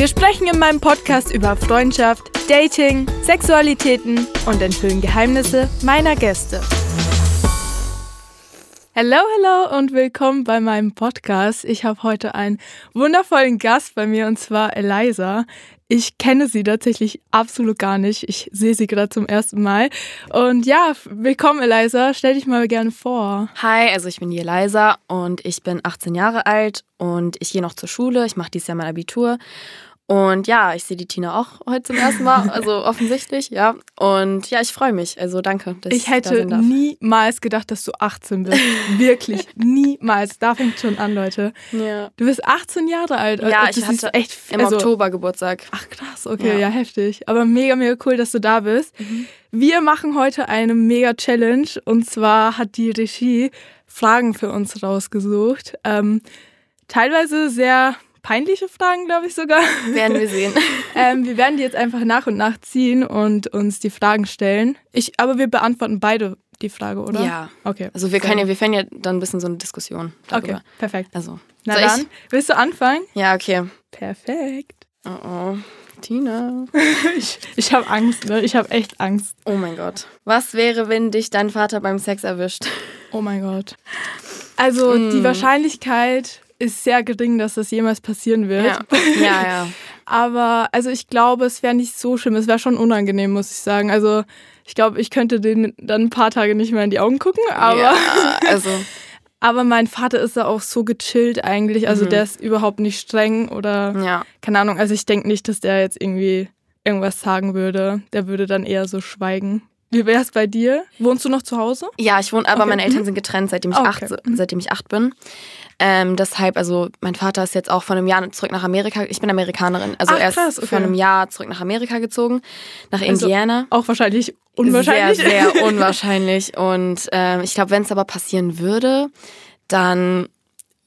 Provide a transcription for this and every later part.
Wir sprechen in meinem Podcast über Freundschaft, Dating, Sexualitäten und enthüllen Geheimnisse meiner Gäste. Hallo, hallo und willkommen bei meinem Podcast. Ich habe heute einen wundervollen Gast bei mir und zwar Eliza. Ich kenne sie tatsächlich absolut gar nicht. Ich sehe sie gerade zum ersten Mal. Und ja, willkommen Eliza. Stell dich mal gerne vor. Hi, also ich bin die Eliza und ich bin 18 Jahre alt und ich gehe noch zur Schule. Ich mache dieses Jahr mein Abitur und ja, ich sehe die Tina auch heute zum ersten Mal, also offensichtlich, ja. Und ja, ich freue mich. Also danke, dass ich hätte ich da niemals gedacht, dass du 18 bist. Wirklich, niemals. Da fängt schon an, Leute. Ja. Du bist 18 Jahre alt. Ja, das ich hatte echt im also, Oktober Geburtstag. Ach krass, okay, ja. ja. heftig. Aber mega, mega cool, dass du da bist. Mhm. Wir machen heute eine mega Challenge und zwar hat die Regie Fragen für uns rausgesucht. Ähm, teilweise sehr peinliche Fragen, glaube ich sogar. Werden wir sehen. ähm, wir werden die jetzt einfach nach und nach ziehen und uns die Fragen stellen. Ich, aber wir beantworten beide die Frage, oder? Ja. Okay. Also wir können ja, wir fänden ja dann ein bisschen so eine Diskussion. Darüber. Okay, perfekt. Also. Na dann, ich? willst du anfangen? Ja, okay. Perfekt. Oh oh. Tina. ich ich habe Angst, ne? Ich habe echt Angst. Oh mein Gott. Was wäre, wenn dich dein Vater beim Sex erwischt? Oh mein Gott. Also mm. die Wahrscheinlichkeit ist sehr gering, dass das jemals passieren wird. Ja, ja. ja. Aber also ich glaube, es wäre nicht so schlimm. Es wäre schon unangenehm, muss ich sagen. Also ich glaube, ich könnte den dann ein paar Tage nicht mehr in die Augen gucken. Aber, ja, also. aber mein Vater ist da auch so gechillt eigentlich. Also mhm. der ist überhaupt nicht streng oder ja. keine Ahnung. Also ich denke nicht, dass der jetzt irgendwie irgendwas sagen würde. Der würde dann eher so schweigen. Wie wäre es bei dir? Wohnst du noch zu Hause? Ja, ich wohne, aber okay. meine Eltern sind getrennt, seitdem ich, okay. acht, seitdem ich acht bin. Ähm, deshalb, also mein Vater ist jetzt auch vor einem Jahr zurück nach Amerika. Ich bin Amerikanerin. Also Ach, er ist krass, okay. vor einem Jahr zurück nach Amerika gezogen, nach also Indiana. Auch wahrscheinlich unwahrscheinlich. Sehr, sehr unwahrscheinlich. Und ähm, ich glaube, wenn es aber passieren würde, dann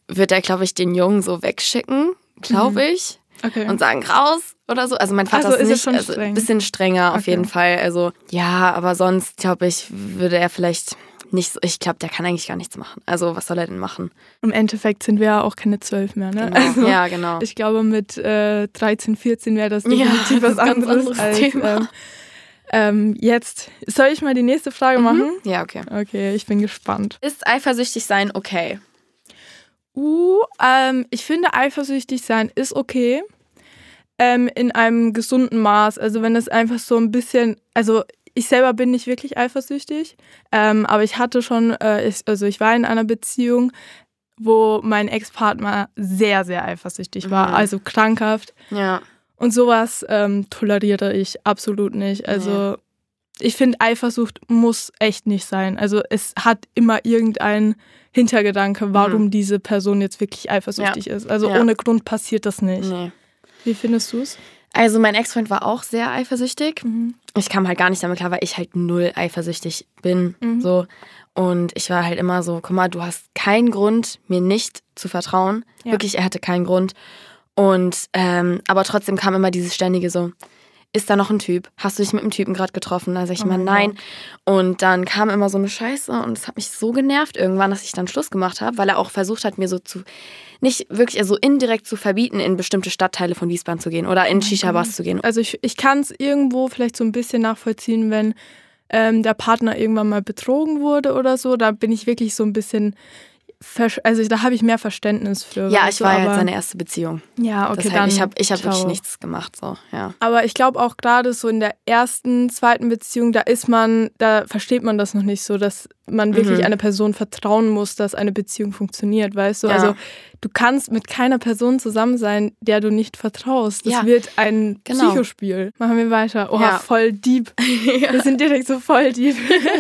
wird er, glaube ich, den Jungen so wegschicken, glaube mhm. ich. Okay. Und sagen, raus oder so. Also mein Vater also ist, nicht, also ein bisschen strenger okay. auf jeden Fall. Also ja, aber sonst, glaube ich, würde er vielleicht nicht so, ich glaube, der kann eigentlich gar nichts machen. Also was soll er denn machen? Im Endeffekt sind wir ja auch keine zwölf mehr, ne? Genau. Also, ja, genau. Ich glaube, mit äh, 13, 14 wäre das definitiv ja, was anderes, anderes als ähm, ähm, jetzt. Soll ich mal die nächste Frage mhm. machen? Ja, okay. Okay, ich bin gespannt. Ist eifersüchtig sein okay? Uh, ähm, ich finde eifersüchtig sein ist okay. Ähm, in einem gesunden Maß. Also wenn es einfach so ein bisschen, also ich selber bin nicht wirklich eifersüchtig, ähm, aber ich hatte schon, äh, ich, also ich war in einer Beziehung, wo mein Ex-Partner sehr, sehr eifersüchtig war, mhm. also krankhaft. Ja. Und sowas ähm, toleriere ich absolut nicht. Also nee. ich finde, Eifersucht muss echt nicht sein. Also es hat immer irgendein Hintergedanke, warum mhm. diese Person jetzt wirklich eifersüchtig ja. ist. Also ja. ohne Grund passiert das nicht. Nee. Wie findest du es? Also mein Ex-Freund war auch sehr eifersüchtig. Mhm. Ich kam halt gar nicht damit klar, weil ich halt null eifersüchtig bin. Mhm. So. Und ich war halt immer so, guck mal, du hast keinen Grund, mir nicht zu vertrauen. Ja. Wirklich, er hatte keinen Grund. Und ähm, aber trotzdem kam immer dieses ständige so, ist da noch ein Typ? Hast du dich mit einem Typen gerade getroffen? Da sag ich oh immer nein. Gott. Und dann kam immer so eine Scheiße und es hat mich so genervt irgendwann, dass ich dann Schluss gemacht habe, weil er auch versucht hat, mir so zu, nicht wirklich, also indirekt zu verbieten, in bestimmte Stadtteile von Wiesbaden zu gehen oder in oh Shisha-Bars zu gehen. Also ich, ich kann es irgendwo vielleicht so ein bisschen nachvollziehen, wenn ähm, der Partner irgendwann mal betrogen wurde oder so. Da bin ich wirklich so ein bisschen also da habe ich mehr Verständnis für. Ja, ich war ja jetzt seine erste Beziehung. Ja, okay, Deshalb, dann. Ich habe ich hab wirklich nichts gemacht, so, ja. Aber ich glaube auch gerade so in der ersten, zweiten Beziehung, da ist man, da versteht man das noch nicht so, dass man wirklich mhm. einer Person vertrauen muss, dass eine Beziehung funktioniert, weißt du? Ja. Also du kannst mit keiner Person zusammen sein, der du nicht vertraust. Das ja. wird ein genau. Psychospiel. Machen wir weiter. Oha, ja. voll deep. Wir sind direkt so voll deep.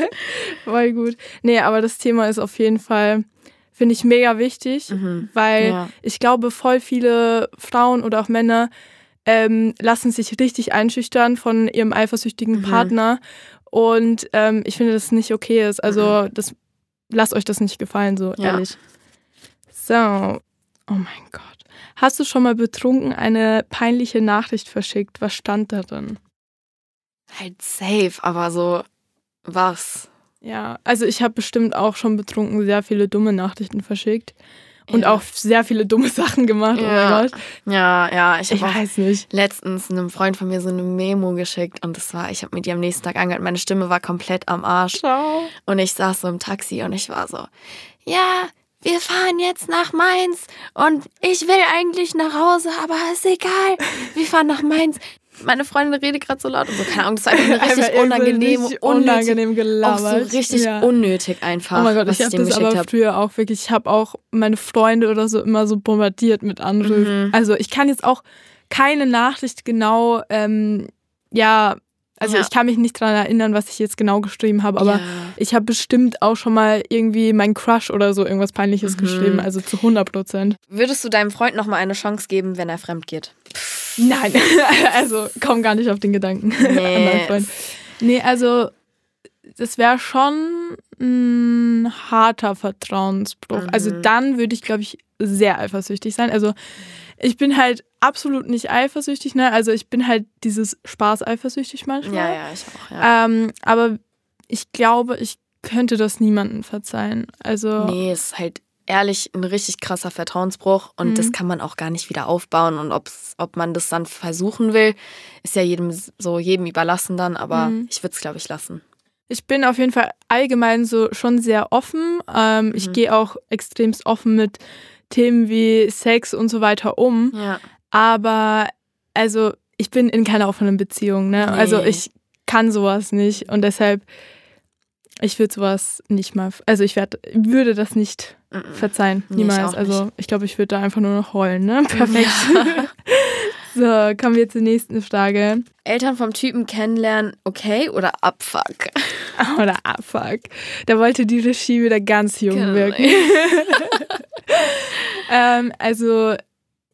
voll gut. Nee, aber das Thema ist auf jeden Fall finde ich mega wichtig, mhm. weil ja. ich glaube, voll viele Frauen oder auch Männer ähm, lassen sich richtig einschüchtern von ihrem eifersüchtigen mhm. Partner. Und ähm, ich finde, dass es nicht okay ist. Also, mhm. das, lasst euch das nicht gefallen, so ja. ehrlich. So, oh mein Gott. Hast du schon mal betrunken eine peinliche Nachricht verschickt? Was stand da drin? Halt safe, aber so was? Ja, also ich habe bestimmt auch schon betrunken sehr viele dumme Nachrichten verschickt und ja. auch sehr viele dumme Sachen gemacht. Oh ja. Oh ja, ja, ich, ich weiß nicht. Letztens einem Freund von mir so eine Memo geschickt und das war, ich habe mir die am nächsten Tag angehört. Meine Stimme war komplett am Arsch. Ciao. Und ich saß so im Taxi und ich war so, ja, wir fahren jetzt nach Mainz und ich will eigentlich nach Hause, aber ist egal. Wir fahren nach Mainz meine Freundin redet gerade so laut und so, keine Ahnung, das war einfach richtig unangenehm, richtig unangenehm gelabert. Auch so richtig ja. unnötig einfach. Oh mein Gott, ich habe das aber hab. früher auch wirklich, ich habe auch meine Freunde oder so immer so bombardiert mit Anrufen. Mhm. Also ich kann jetzt auch keine Nachricht genau, ähm, ja, also ja. ich kann mich nicht daran erinnern, was ich jetzt genau geschrieben habe, aber ja. ich habe bestimmt auch schon mal irgendwie mein Crush oder so irgendwas Peinliches mhm. geschrieben, also zu 100 Prozent. Würdest du deinem Freund nochmal eine Chance geben, wenn er fremd geht? Nein, also komm gar nicht auf den Gedanken. Nee, nee also das wäre schon ein harter Vertrauensbruch. Also mhm. Also dann würde ich, glaube ich, sehr eifersüchtig sein. Also ich bin halt absolut nicht eifersüchtig, ne? Also ich bin halt dieses Spaß eifersüchtig manchmal. Ja, ja, ich auch, ja. Ähm, aber ich glaube, ich könnte das niemandem verzeihen. Also. Nee, es ist halt ehrlich ein richtig krasser Vertrauensbruch und mhm. das kann man auch gar nicht wieder aufbauen. Und ob's, ob man das dann versuchen will, ist ja jedem so jedem überlassen dann, aber mhm. ich würde es, glaube ich, lassen. Ich bin auf jeden Fall allgemein so schon sehr offen. Ähm, mhm. Ich gehe auch extremst offen mit Themen wie Sex und so weiter um. Ja. Aber also ich bin in keiner offenen Beziehung, ne? Nee. Also ich kann sowas nicht und deshalb ich würde sowas nicht mal, also ich werd, würde das nicht verzeihen, niemals. Ich also ich glaube, ich würde da einfach nur noch heulen, ne? Perfekt. Ja. so, kommen wir zur nächsten Frage. Eltern vom Typen kennenlernen, okay oder abfuck? Oder abfuck. Da wollte die Regie wieder ganz jung genau. wirken. Ähm, also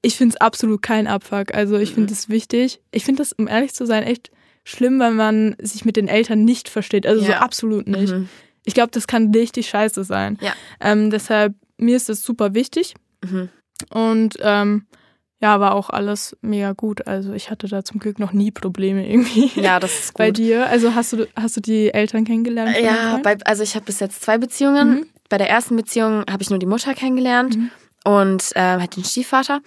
ich finde es absolut kein Abfuck. Also ich finde es mhm. wichtig. Ich finde das, um ehrlich zu sein, echt schlimm, wenn man sich mit den Eltern nicht versteht. Also ja. so absolut nicht. Mhm. Ich glaube, das kann richtig scheiße sein. Ja. Ähm, deshalb, mir ist das super wichtig. Mhm. Und ähm, ja, war auch alles mega gut. Also ich hatte da zum Glück noch nie Probleme irgendwie. Ja, das ist gut. Bei dir, also hast du, hast du die Eltern kennengelernt? Ja, bei, also ich habe bis jetzt zwei Beziehungen. Mhm. Bei der ersten Beziehung habe ich nur die Mutter kennengelernt. Mhm und äh, halt den Stiefvater.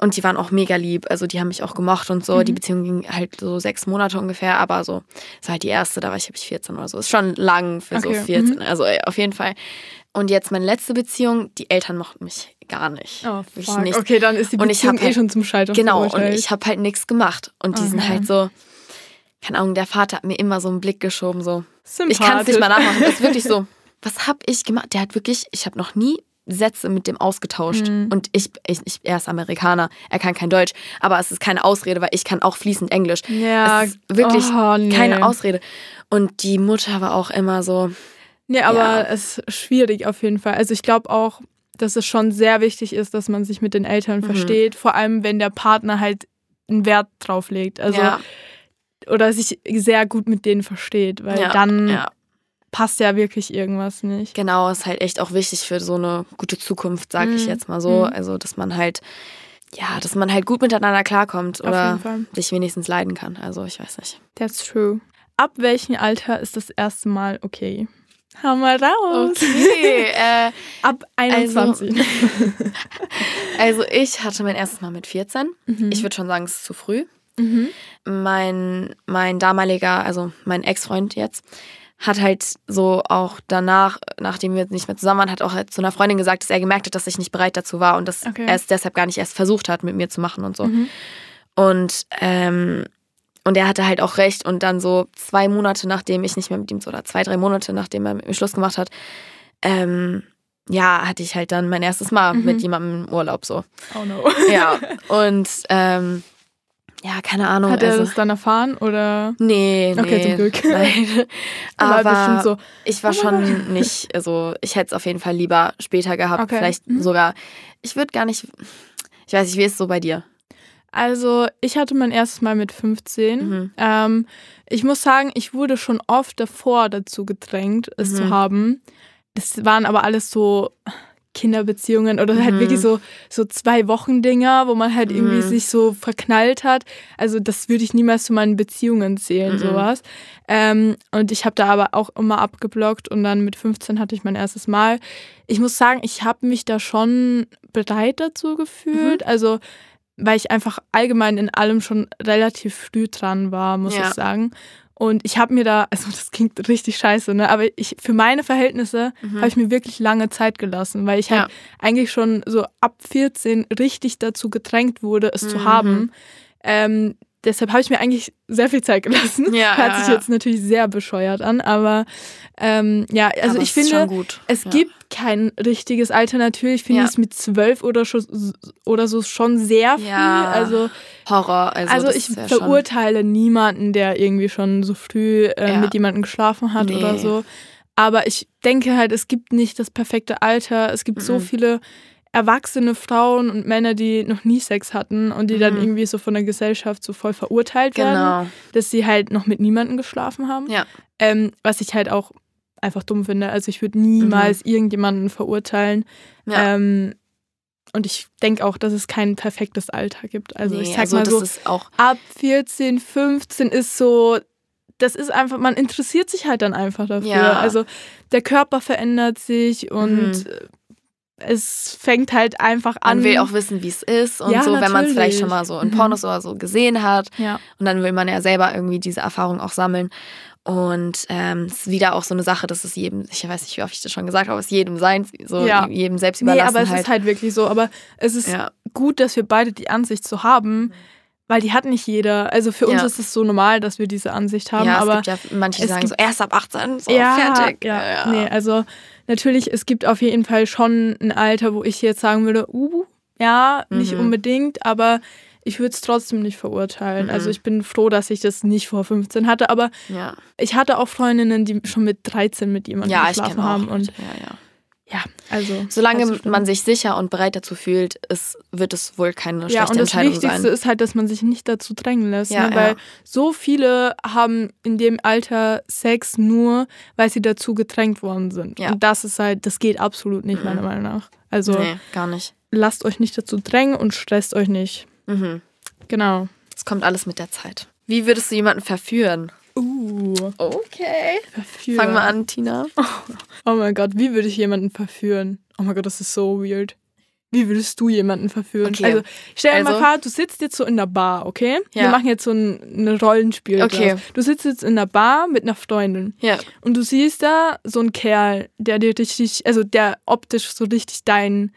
Und die waren auch mega lieb. Also die haben mich auch gemocht und so. Mhm. Die Beziehung ging halt so sechs Monate ungefähr, aber so, das war halt die erste, da war ich, glaube ich, 14 oder so. Ist schon lang für okay. so 14. Mhm. Also auf jeden Fall. Und jetzt meine letzte Beziehung, die Eltern mochten mich gar nicht. Oh, fuck. Nicht. Okay, dann ist die Beziehung eh halt, schon zum Scheitern Genau, und ich habe halt nichts gemacht. Und die okay. sind halt so, keine Ahnung, der Vater hat mir immer so einen Blick geschoben, so. Ich kann es nicht mal nachmachen. Das ist wirklich so. Was habe ich gemacht? Der hat wirklich, ich habe noch nie Sätze mit dem ausgetauscht. Mhm. Und ich, ich, ich, er ist Amerikaner, er kann kein Deutsch, aber es ist keine Ausrede, weil ich kann auch fließend Englisch. Ja, es ist wirklich oh, nee. keine Ausrede. Und die Mutter war auch immer so. Nee, aber ja. es ist schwierig auf jeden Fall. Also ich glaube auch, dass es schon sehr wichtig ist, dass man sich mit den Eltern mhm. versteht, vor allem wenn der Partner halt einen Wert drauf legt. Also ja. oder sich sehr gut mit denen versteht, weil ja. dann passt ja wirklich irgendwas nicht. Genau, ist halt echt auch wichtig für so eine gute Zukunft, sage mhm. ich jetzt mal so. Mhm. Also, dass man halt, ja, dass man halt gut miteinander klarkommt oder sich wenigstens leiden kann. Also, ich weiß nicht. That's true. Ab welchem Alter ist das erste Mal okay? Hau mal raus. Okay. Äh, Ab 21. Also, also, ich hatte mein erstes Mal mit 14. Mhm. Ich würde schon sagen, es ist zu früh. Mhm. Mein, mein damaliger, also mein Ex-Freund jetzt, hat halt so auch danach, nachdem wir nicht mehr zusammen waren, hat auch halt zu einer Freundin gesagt, dass er gemerkt hat, dass ich nicht bereit dazu war und dass okay. er es deshalb gar nicht erst versucht hat, mit mir zu machen und so. Mhm. Und, ähm, und er hatte halt auch recht. Und dann so zwei Monate, nachdem ich nicht mehr mit ihm, oder zwei, drei Monate, nachdem er mit mir Schluss gemacht hat, ähm, ja, hatte ich halt dann mein erstes Mal mhm. mit jemandem im Urlaub so. Oh no. Ja. Und ähm, ja, keine Ahnung. Hat er also, das dann erfahren oder? Nee, nee. Okay, zum Glück. Nein. Aber so, ich war oh schon nicht, also ich hätte es auf jeden Fall lieber später gehabt. Okay. Vielleicht mhm. sogar, ich würde gar nicht, ich weiß nicht, wie ist es so bei dir? Also, ich hatte mein erstes Mal mit 15. Mhm. Ähm, ich muss sagen, ich wurde schon oft davor dazu gedrängt, es mhm. zu haben. Das waren aber alles so Kinderbeziehungen oder halt mhm. halt wirklich so, so zwei Wochen Dinger, wo man halt irgendwie mhm. sich so verknallt hat. Also das würde ich niemals zu meinen Beziehungen zählen, mhm. sowas. Ähm, und ich habe da aber auch immer abgeblockt und dann mit 15 hatte ich mein erstes Mal. Ich muss sagen, ich habe mich da schon bereit dazu gefühlt. Mhm. Also weil ich einfach allgemein in allem schon relativ früh dran war, muss ja. ich sagen. Und ich habe mir da, also das klingt richtig scheiße, ne? Aber ich für meine Verhältnisse mhm. habe ich mir wirklich lange Zeit gelassen, weil ich halt ja. eigentlich schon so ab 14 richtig dazu gedrängt wurde, es mhm. zu haben. Ähm, deshalb habe ich mir eigentlich sehr viel Zeit gelassen. Ja, Hört ja, sich ja. jetzt natürlich sehr bescheuert an, aber ähm, ja, also aber ich finde, es gibt kein richtiges Alter. Natürlich finde ich es mit zwölf oder, oder so schon sehr viel. Also Horror. Also, also ich verurteile schon. niemanden, der irgendwie schon so früh äh, mit jemandem geschlafen hat nee. oder so. Aber ich denke halt, es gibt nicht das perfekte Alter. Es gibt mhm. so viele erwachsene Frauen und Männer, die noch nie Sex hatten und die mhm. dann irgendwie so von der Gesellschaft so voll verurteilt genau. werden, dass sie halt noch mit niemandem geschlafen haben. Ja. Ähm, was ich halt auch einfach dumm finde. Also ich würde niemals mhm. irgendjemanden verurteilen. Ja. Ähm, und ich denke auch, dass es kein perfektes Alter gibt. Also nee, ich sag also mal so, ab 14, 15 ist so, das ist einfach, man interessiert sich halt dann einfach dafür. Ja. Also der Körper verändert sich und mhm es fängt halt einfach an. Man will auch wissen, wie es ist und ja, so, wenn man es vielleicht schon mal so in. Pornos mhm. oder so gesehen hat. Ja. Und dann will man ja selber irgendwie diese Erfahrung auch sammeln. Und ähm, es ist wieder auch so eine Sache, dass es jedem, ich weiß nicht, wie oft ich das schon gesagt habe, es jedem sein, so ja. jedem selbst überlassen. Nee, aber es ist halt wirklich so. Aber es ist ja. gut, dass wir beide die Ansicht so haben, weil die hat nicht jeder. Also für uns ja. ist es so normal, dass wir diese Ansicht haben. Ja, aber es gibt ja manche sagen so erst ab 18, so ja, fertig. Ja, ja, nee, also natürlich, es gibt auf jeden Fall schon ein Alter, wo ich jetzt sagen würde, uh, ja, nicht mhm. unbedingt, aber ich würde es trotzdem nicht verurteilen. Also mhm. Also ich bin froh, dass ich das nicht vor 15 hatte, aber ja. ich hatte auch Freundinnen, die schon mit 13 mit jemandem ja, geschlafen haben. Und ja, ja. Ja, also. Solange man sich sicher und bereit dazu fühlt, ist, wird es wohl keine schlechte Entscheidung sein. Ja, und das Wichtigste sein. ist halt, dass man sich nicht dazu drängen lässt. Ja, ne? Weil ja. so viele haben in dem Alter Sex nur, weil sie dazu gedrängt worden sind. Ja. Und das ist halt, das geht absolut nicht, meiner mhm. Meinung nach. Also. Nee, gar nicht. Lasst euch nicht dazu drängen und stresst euch nicht. Mhm. Genau. Es kommt alles mit der Zeit. Wie würdest du jemanden verführen? Uh. Okay. Verführen. Fangen wir an, Tina. Oh, oh mein Gott, wie würde ich jemanden verführen? Oh mein Gott, das ist so weird. Wie würdest du jemanden verführen? Okay. Also, stell dir also, mal vor, du sitzt jetzt so in der Bar, okay? Ja. Wir machen jetzt so ein, ein Rollenspiel. Okay. Du sitzt jetzt in der Bar mit einer Freundin. Ja. Und du siehst da so einen Kerl, der dir richtig, also der optisch so richtig dein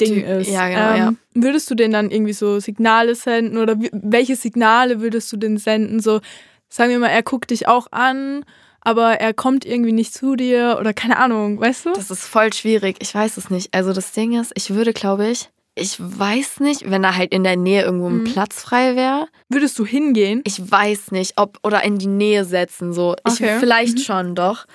Ding ist. Ja, genau, ähm, ja. Würdest du denn dann irgendwie so Signale senden oder welche Signale würdest du denn senden? So, sagen wir mal, er guckt dich auch an, aber er kommt irgendwie nicht zu dir oder keine Ahnung, weißt du? Das ist voll schwierig. Ich weiß es nicht. Also das Ding ist, ich würde, glaube ich, ich weiß nicht, wenn da halt in der Nähe irgendwo ein mhm. Platz frei wäre. Würdest du hingehen? Ich weiß nicht, ob oder in die Nähe setzen so. Okay. Ich vielleicht mhm. schon doch.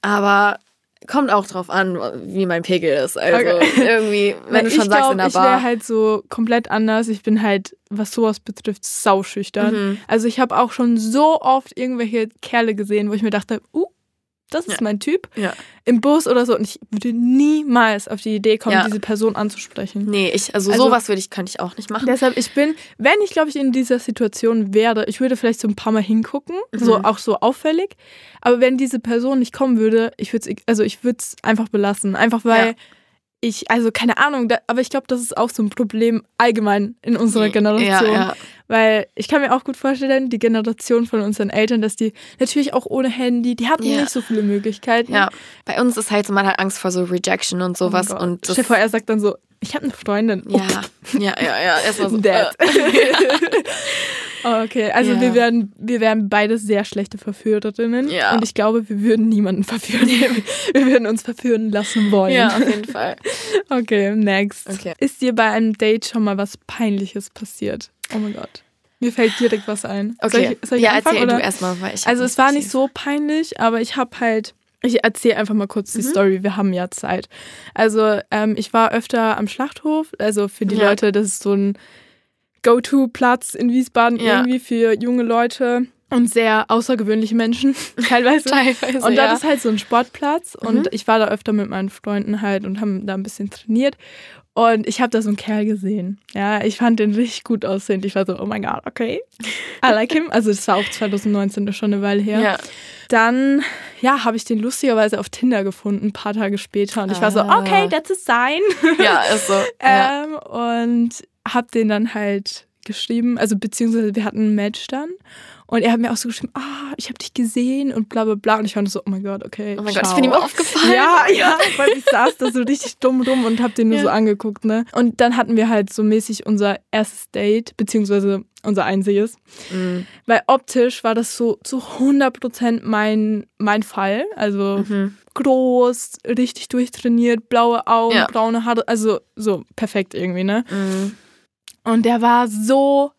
Aber Kommt auch drauf an, wie mein Pegel ist. Also okay. irgendwie, wenn du schon sagst glaub, in der Bar. Ich wäre halt so komplett anders. Ich bin halt, was sowas betrifft, sauschüchtern. Mhm. Also ich habe auch schon so oft irgendwelche Kerle gesehen, wo ich mir dachte, uh, das ist ja. mein Typ. Ja. Im Bus oder so. Und ich würde niemals auf die Idee kommen, ja. diese Person anzusprechen. Nee, ich, also, also sowas würde ich, könnte ich auch nicht machen. Deshalb, ich bin, wenn ich, glaube ich, in dieser Situation wäre, ich würde vielleicht so ein paar Mal hingucken, mhm. so auch so auffällig. Aber wenn diese Person nicht kommen würde, ich würde es, also ich würde es einfach belassen. Einfach weil ich, also keine Ahnung, da, aber ich glaube, das ist auch so ein Problem allgemein in unserer Generation. Ja, ja. Weil ich kann mir auch gut vorstellen, die Generation von unseren Eltern, dass die natürlich auch ohne Handy, die hatten ja. nicht so viele Möglichkeiten. Ja, bei uns ist halt so, man hat Angst vor so Rejection und sowas. Oh und Stell vor, er sagt dann so, ich habe eine Freundin. Ja, ja, ja, ja. Erstmal so. Dad. Okay, also ja. wir, werden, wir wären beide sehr schlechte Verführerinnen. Ja. Und ich glaube, wir würden niemanden verführen. wir würden uns verführen lassen wollen. Ja, auf jeden Fall. Okay, next. Okay. Ist dir bei einem Date schon mal was Peinliches passiert? Oh mein Gott. Mir fällt direkt was ein. Okay. Soll ich, soll ich ja, anfangen, erzähl oder? du erstmal, weil ich. Also, es war nicht so peinlich, aber ich habe halt. Ich erzähle einfach mal kurz die mhm. Story. Wir haben ja Zeit. Also, ähm, ich war öfter am Schlachthof. Also, für die ja. Leute, das ist so ein Go-To-Platz in Wiesbaden ja. irgendwie für junge Leute und sehr außergewöhnliche Menschen teilweise. teilweise und das ja. ist halt so ein Sportplatz mhm. und ich war da öfter mit meinen Freunden halt und haben da ein bisschen trainiert und ich habe da so einen Kerl gesehen. Ja, ich fand den richtig gut aussehend. Ich war so, oh mein Gott, okay. I like him. Also das war auch 2019, schon eine Weile her. Ja. Dann, ja, habe ich den lustigerweise auf Tinder gefunden, ein paar Tage später. Und ich war so, ah. okay, that's a sign. Ja, ist so. Ja. ähm, und habe den dann halt geschrieben, also beziehungsweise wir hatten ein Match dann. Und er hat mir auch so geschrieben, ah, ich habe dich gesehen und bla bla bla. Und ich fand so, oh mein Gott, okay. Oh mein ciao. Gott, ich bin ihm aufgefallen. Ja, ja, weil ich saß da so richtig dumm dumm und hab den nur ja. so angeguckt, ne? Und dann hatten wir halt so mäßig unser erstes Date, beziehungsweise unser einziges. Mhm. Weil optisch war das so zu 100% mein, mein Fall. Also mhm. groß, richtig durchtrainiert, blaue Augen, ja. braune Haare, also so perfekt irgendwie, ne? Mhm. Und der war so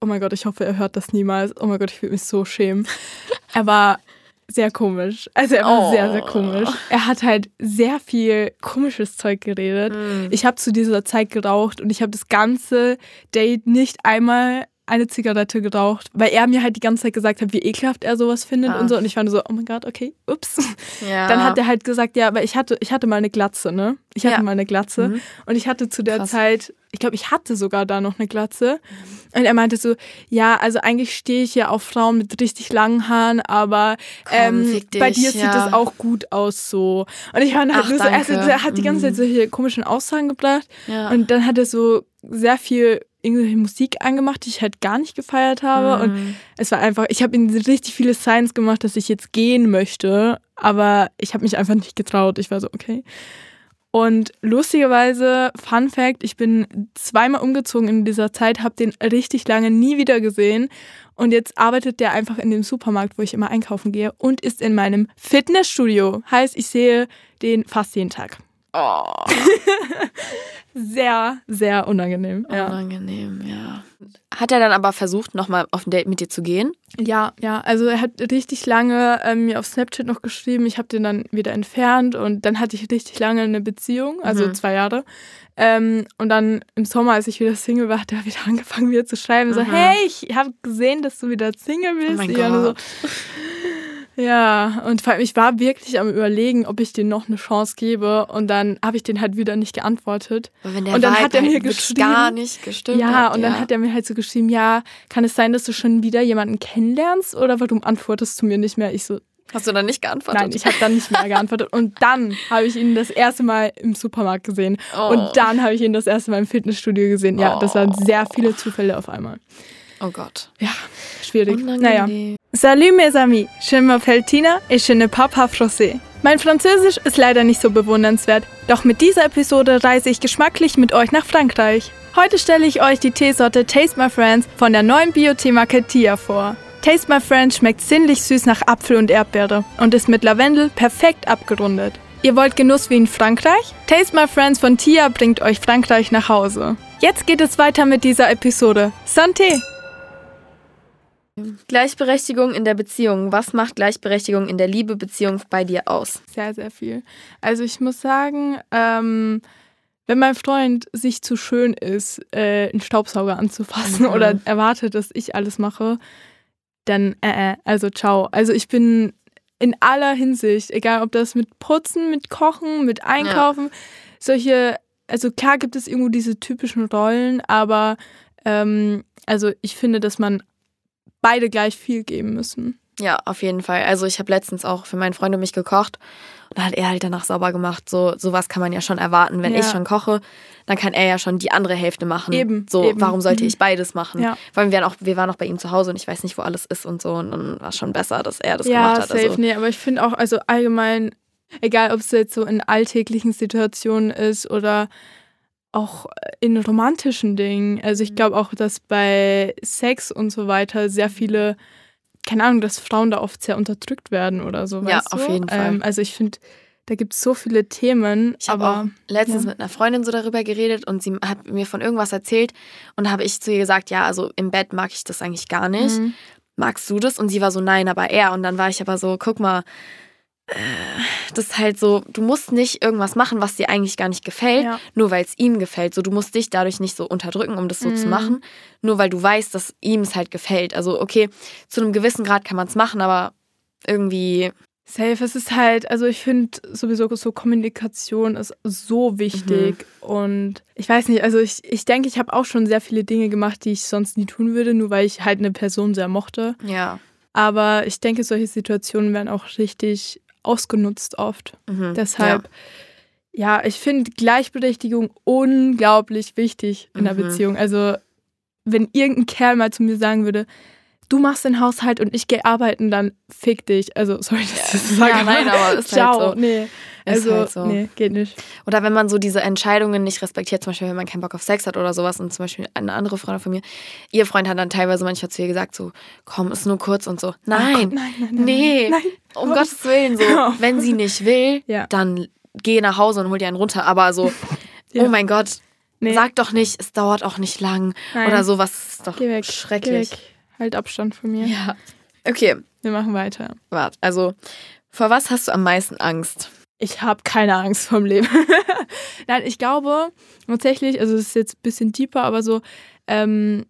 oh mein Gott, ich hoffe, er hört das niemals. Oh mein Gott, ich würde mich so schämen. er war sehr komisch. Also er war oh. sehr, sehr komisch. Er hat halt sehr viel komisches Zeug geredet. Mm. Ich habe zu dieser Zeit geraucht und ich habe das ganze Date nicht einmal eine Zigarette geraucht, weil er mir halt die ganze Zeit gesagt hat, wie ekelhaft er sowas findet Ach. und so. Und ich fand so, oh mein Gott, okay, ups. Ja. Dann hat er halt gesagt, ja, aber ich hatte, ich hatte mal eine Glatze, ne? Ich hatte ja. mal eine Glatze. Mhm. Und ich hatte zu der Krass. Zeit, ich glaube, ich hatte sogar da noch eine Glatze. Und er meinte so, ja, also eigentlich stehe ich ja auf Frauen mit richtig langen Haaren, aber Komm, ähm, bei dir sieht ja. das auch gut aus so. Und ich fand halt Ach, nur so, also, er hat die ganze Zeit mhm. solche komischen Aussagen gebracht. Und dann hat er so sehr viel irgendwelche Musik angemacht, die ich halt gar nicht gefeiert habe. Mhm. Und es war einfach, ich habe ihm richtig viele Signs gemacht, dass ich jetzt gehen möchte, aber ich habe mich einfach nicht getraut. Ich war so, okay. Und lustigerweise, Fun Fact, ich bin zweimal umgezogen in dieser Zeit, habe den richtig lange nie wieder gesehen. Und jetzt arbeitet der einfach in dem Supermarkt, wo ich immer einkaufen gehe und ist in meinem Fitnessstudio. Heißt, ich sehe den fast jeden Tag. Oh. sehr, sehr unangenehm. Unangenehm, ja. ja. Hat er dann aber versucht, nochmal auf ein Date mit dir zu gehen? Ja, ja. Also er hat richtig lange ähm, mir auf Snapchat noch geschrieben. Ich habe den dann wieder entfernt und dann hatte ich richtig lange eine Beziehung, also mhm. zwei Jahre. Ähm, und dann im Sommer, als ich wieder Single war, hat er wieder angefangen, mir zu schreiben. Mhm. So, hey, ich habe gesehen, dass du wieder Single bist. Oh mein Gott. So, ja, und vor allem, ich war wirklich am überlegen, ob ich dir noch eine Chance gebe. Und dann habe ich den halt wieder nicht geantwortet. und dann Vibe hat er mir geschrieben. gar nicht gestimmt. Ja, hat, und dann hat er mir halt so geschrieben, ja, kann es sein, dass du schon wieder jemanden kennenlernst? Oder warum antwortest du mir nicht mehr? Ich so, Hast du dann nicht geantwortet? Nein, ich habe dann nicht mehr geantwortet. Und dann habe ich ihn das erste Mal im Supermarkt gesehen. Oh. Und dann habe ich ihn das erste Mal im Fitnessstudio gesehen. Ja, das waren sehr viele Zufälle auf einmal. Oh Gott. Ja, schwierig. Naja. Salut mes amis, je m'appelle Tina et je ne parle pas français. Mein Französisch ist leider nicht so bewundernswert, doch mit dieser Episode reise ich geschmacklich mit euch nach Frankreich. Heute stelle ich euch die Teesorte Taste My Friends von der neuen Bio-Teemarke Tia vor. Taste My Friends schmeckt sinnlich süß nach Apfel und Erdbeere und ist mit Lavendel perfekt abgerundet. Ihr wollt Genuss wie in Frankreich? Taste My Friends von Tia bringt euch Frankreich nach Hause. Jetzt geht es weiter mit dieser Episode. Santé! Gleichberechtigung in der Beziehung. Was macht Gleichberechtigung in der Liebe-Beziehung bei dir aus? Sehr, sehr viel. Also ich muss sagen, ähm, wenn mein Freund sich zu schön ist, äh, einen Staubsauger anzufassen mhm. oder erwartet, dass ich alles mache, dann äh, äh, also ciao. Also ich bin in aller Hinsicht, egal ob das mit Putzen, mit Kochen, mit Einkaufen, ja. solche, also klar gibt es irgendwo diese typischen Rollen, aber ähm, also ich finde, dass man beide gleich viel geben müssen. Ja, auf jeden Fall. Also ich habe letztens auch für meinen Freund und mich gekocht und da hat er halt danach sauber gemacht. So sowas kann man ja schon erwarten. Wenn ja. ich schon koche, dann kann er ja schon die andere Hälfte machen. Eben. So, eben. warum sollte mhm. ich beides machen? Ja. Vor allem wir waren, auch, wir waren auch bei ihm zu Hause und ich weiß nicht, wo alles ist und so. Und dann war es schon besser, dass er das ja, gemacht hat. Ja, safe. Also. Nee, aber ich finde auch, also allgemein, egal ob es jetzt so in alltäglichen Situationen ist oder auch in romantischen Dingen. Also ich mhm. glaube auch, dass bei Sex und so weiter sehr mhm. viele, keine Ahnung, dass Frauen da oft sehr unterdrückt werden oder so. Ja, auf jeden Fall. Ähm, also ich finde, da gibt es so viele Themen. Ich habe auch letztens ja. mit einer Freundin so darüber geredet und sie hat mir von irgendwas erzählt und habe ich zu ihr gesagt, ja, also im Bett mag ich das eigentlich gar nicht. Mhm. Magst du das? Und sie war so, nein, aber er. Und dann war ich aber so, guck mal, das ist halt so, du musst nicht irgendwas machen, was dir eigentlich gar nicht gefällt, ja. nur weil es ihm gefällt. So, du musst dich dadurch nicht so unterdrücken, um das so mhm. zu machen, nur weil du weißt, dass ihm es halt gefällt. Also, okay, zu einem gewissen Grad kann man es machen, aber irgendwie. Safe, es ist halt, also ich finde sowieso so Kommunikation ist so wichtig mhm. und ich weiß nicht, also ich, ich denke, ich habe auch schon sehr viele Dinge gemacht, die ich sonst nie tun würde, nur weil ich halt eine Person sehr mochte. Ja. Aber ich denke, solche Situationen werden auch richtig ausgenutzt oft. Mhm, Deshalb, ja, ja ich finde Gleichberechtigung unglaublich wichtig in mhm. der Beziehung. Also, wenn irgendein Kerl mal zu mir sagen würde, du machst den Haushalt und ich gehe arbeiten, dann fick dich. Also, sorry, dass ich das sage. Ja, nein, aber ist Ciao. Halt so. Nee. Also, halt so. nee, geht nicht. Oder wenn man so diese Entscheidungen nicht respektiert, zum Beispiel, wenn man keinen Bock auf Sex hat oder sowas und zum Beispiel eine andere Freundin von mir, ihr Freund hat dann teilweise manchmal zu ihr gesagt, so, komm, ist nur kurz und so. Nein, Gott, nein, nein, nein, nee, nein, um Gottes Willen, so, wenn sie nicht will, ja. dann geh nach Hause und hol dir einen runter. Aber so, ja. oh mein Gott, nee. sag doch nicht, es dauert auch nicht lang nein. oder sowas, ist doch Geh weg. schrecklich. Halt Abstand von mir. Ja. Okay. Wir machen weiter. Warte, also, vor was hast du am meisten Angst? ich habe keine Angst vom Leben. Nein, ich glaube tatsächlich, also es ist jetzt ein bisschen deeper, aber so, ähm,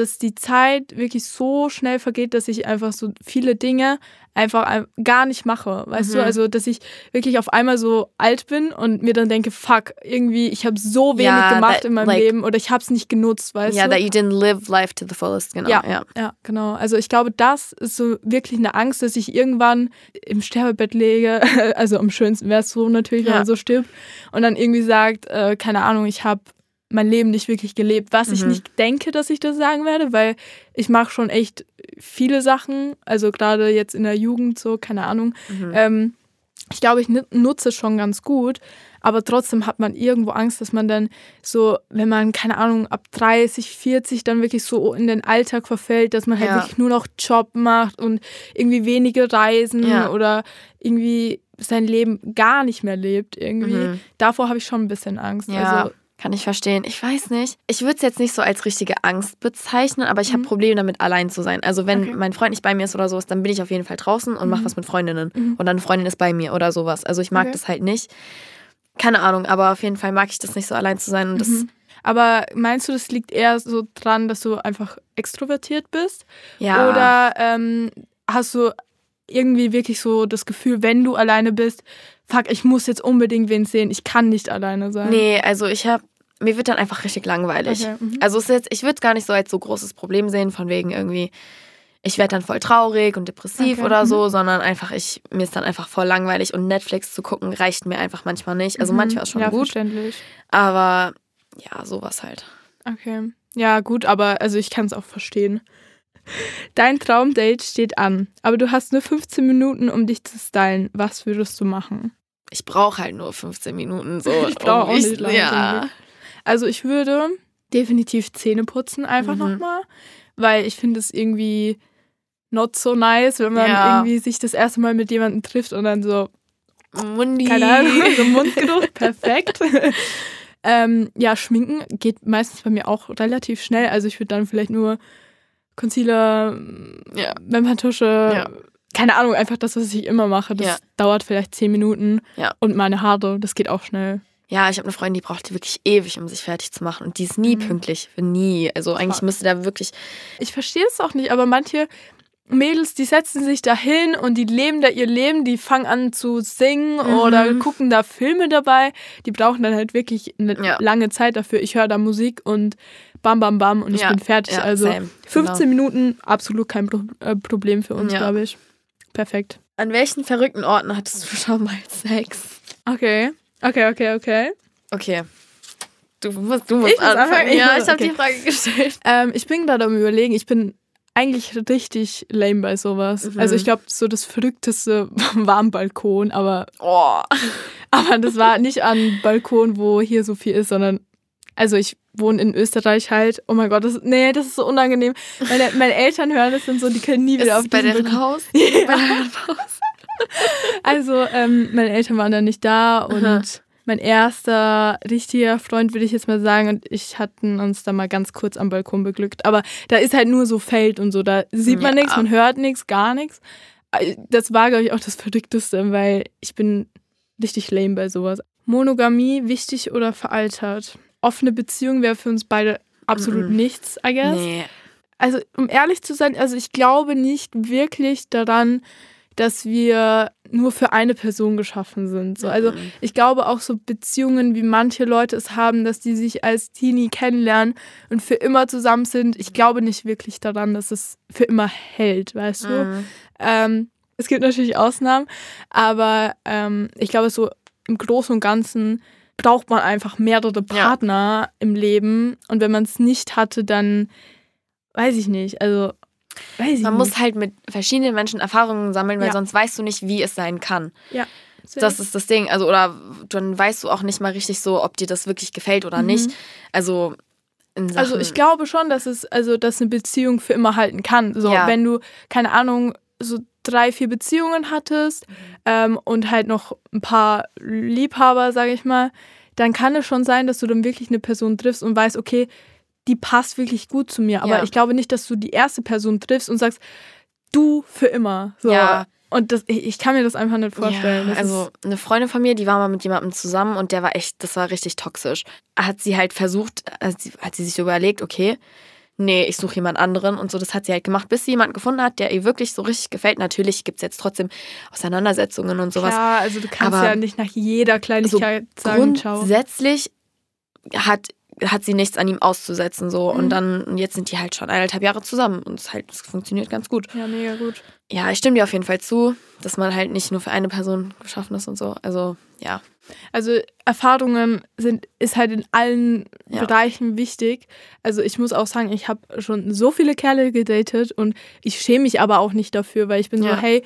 dass die Zeit wirklich so schnell vergeht, dass ich einfach so viele Dinge einfach gar nicht mache, weißt mhm. du? Also, dass ich wirklich auf einmal so alt bin und mir dann denke, fuck, irgendwie, ich habe so wenig ja, gemacht that, in meinem like, Leben oder ich habe es nicht genutzt, weißt ja, du? Ja, that you didn't live life to the fullest, genau. Ja, ja, ja, genau. Also, ich glaube, das ist so wirklich eine Angst, dass ich irgendwann im Sterbebett lege, also am schönsten wäre es so natürlich, wenn man so stirbt und dann irgendwie sagt, äh, keine Ahnung, ich habe mein Leben nicht wirklich gelebt, was mhm. ich nicht denke, dass ich das sagen werde, weil ich mache schon echt viele Sachen, also gerade jetzt in der Jugend so, keine Ahnung. Mhm. Ähm, ich glaube, ich nutze es schon ganz gut, aber trotzdem hat man irgendwo Angst, dass man dann so, wenn man, keine Ahnung, ab 30, 40 dann wirklich so in den Alltag verfällt, dass man halt ja. wirklich nur noch Job macht und irgendwie wenige Reisen ja. oder irgendwie sein Leben gar nicht mehr lebt irgendwie. Mhm. Davor habe ich schon ein bisschen Angst. Ja. Also kann ich verstehen. Ich weiß nicht. Ich würde es jetzt nicht so als richtige Angst bezeichnen, aber ich mhm. habe Probleme damit, allein zu sein. Also wenn okay. mein Freund nicht bei mir ist oder sowas, dann bin ich auf jeden Fall draußen und mhm. mache was mit Freundinnen. Mhm. Und dann eine Freundin ist bei mir oder sowas. Also ich mag okay. das halt nicht. Keine Ahnung, aber auf jeden Fall mag ich das nicht so allein zu sein. Und das mhm. aber meinst du, das liegt eher so dran, dass du einfach extrovertiert bist? Ja. Oder ähm, hast du irgendwie wirklich so das Gefühl, wenn du alleine bist, fuck, ich muss jetzt unbedingt wen sehen, ich kann nicht alleine sein. Nee, also ich habe mir wird dann einfach richtig langweilig. Okay, mhm. also es ist jetzt, ich würde es gar nicht so als so großes Problem sehen, von wegen irgendwie, ich werde dann voll traurig und depressiv okay, oder so, mhm. sondern einfach, ich, mir ist dann einfach voll langweilig und Netflix zu gucken reicht mir einfach manchmal nicht. Also mhm. manchmal ist schon ja, gut. Verständlich. Aber ja, sowas halt. Okay. Ja, gut, aber also ich kann es auch verstehen. Dein Traumdate steht an, aber du hast nur 15 Minuten, um dich zu stylen. Was würdest du machen? Ich brauche halt nur 15 Minuten so. Ich brauche auch nicht lange. Ja. Also ich würde definitiv Zähne putzen einfach mhm. nochmal, weil ich finde es irgendwie not so nice, wenn man ja. irgendwie sich das erste Mal mit jemandem trifft und dann so Mundi. Keine Ahnung, so Mundgeruch, perfekt. ähm, ja, schminken geht meistens bei mir auch relativ schnell. Also ich würde dann vielleicht nur Concealer, ja. Wimperntusche, ja. keine Ahnung, einfach das, was ich immer mache. Das ja. dauert vielleicht zehn Minuten. Ja. Und meine Haare, das geht auch schnell. Ja, ich habe eine Freundin, die braucht wirklich ewig, um sich fertig zu machen. Und die ist nie mhm. pünktlich. Nie. Also eigentlich müsste da wirklich. Ich verstehe es auch nicht, aber manche Mädels, die setzen sich da hin und die leben da ihr Leben, die fangen an zu singen mhm. oder gucken da Filme dabei. Die brauchen dann halt wirklich eine ja. lange Zeit dafür. Ich höre da Musik und bam, bam, bam und ich ja. bin fertig. Ja, also same. 15 genau. Minuten, absolut kein Pro äh, Problem für uns, glaube ich. Perfekt. An welchen verrückten Orten hattest du schon mal Sex? Okay. Okay, okay, okay. Okay. Du musst, du musst ich anfangen. Ja, ich habe okay. die Frage gestellt. Ähm, ich bin gerade am überlegen, ich bin eigentlich richtig lame bei sowas. Mhm. Also ich glaube, so das verrückteste war am Balkon, aber, oh. aber das war nicht an Balkon, wo hier so viel ist, sondern also ich wohne in Österreich halt. Oh mein Gott, das, nee, das ist so unangenehm. Meine, meine Eltern hören das sind so, die können nie wieder ist auf bei deren Haus? Ja. Bei deren Haus? also, ähm, meine Eltern waren dann nicht da und Aha. mein erster richtiger Freund, würde ich jetzt mal sagen, und ich hatten uns da mal ganz kurz am Balkon beglückt. Aber da ist halt nur so Feld und so, da sieht man ja. nichts, man hört nichts, gar nichts. äh, das war, glaube ich, auch das Verrückteste, weil ich bin richtig lame bei sowas. Monogamie wichtig oder veraltert? Offene Beziehung wäre für uns beide absolut mm -mm. nichts, I guess. Nee. Also, um ehrlich zu sein, also ich glaube nicht wirklich daran, dass wir nur für eine Person geschaffen sind. So, also ich glaube auch so Beziehungen, wie manche Leute es haben, dass die sich als Teenie kennenlernen und für immer zusammen sind. Ich glaube nicht wirklich daran, dass es für immer hält, weißt du? Mhm. Ähm, es gibt natürlich Ausnahmen, aber ähm, ich glaube so im Großen und Ganzen braucht man einfach mehrere Partner ja. im Leben und wenn man es nicht hatte, dann weiß ich nicht. Also Weiß Man muss halt mit verschiedenen Menschen Erfahrungen sammeln, weil ja. sonst weißt du nicht, wie es sein kann. Ja. Das ist das Ding. Also, oder dann weißt du auch nicht mal richtig so, ob dir das wirklich gefällt oder mhm. nicht. Also, also ich glaube schon, dass es, also dass eine Beziehung für immer halten kann. So, ja. wenn du, keine Ahnung, so drei, vier Beziehungen hattest mhm. ähm, und halt noch ein paar Liebhaber, sage ich mal, dann kann es schon sein, dass du dann wirklich eine Person triffst und weißt, okay, die passt wirklich gut zu mir. Aber ja. ich glaube nicht, dass du die erste Person triffst und sagst, du für immer. So. Ja. Und das, ich kann mir das einfach nicht vorstellen. Ja, also eine Freundin von mir, die war mal mit jemandem zusammen und der war echt, das war richtig toxisch. Hat sie halt versucht, hat sie sich so überlegt, okay, nee, ich suche jemand anderen und so. Das hat sie halt gemacht, bis sie jemanden gefunden hat, der ihr wirklich so richtig gefällt. Natürlich gibt es jetzt trotzdem Auseinandersetzungen und sowas. Ja, also du kannst Aber ja nicht nach jeder Kleinigkeit so sagen, grundsätzlich hat hat sie nichts an ihm auszusetzen so mhm. und dann jetzt sind die halt schon eineinhalb Jahre zusammen und es halt es funktioniert ganz gut. Ja, mega gut. Ja, ich stimme dir auf jeden Fall zu, dass man halt nicht nur für eine Person geschaffen ist und so. Also, ja. Also Erfahrungen sind ist halt in allen ja. Bereichen wichtig. Also ich muss auch sagen, ich habe schon so viele Kerle gedatet und ich schäme mich aber auch nicht dafür, weil ich bin ja. so, hey,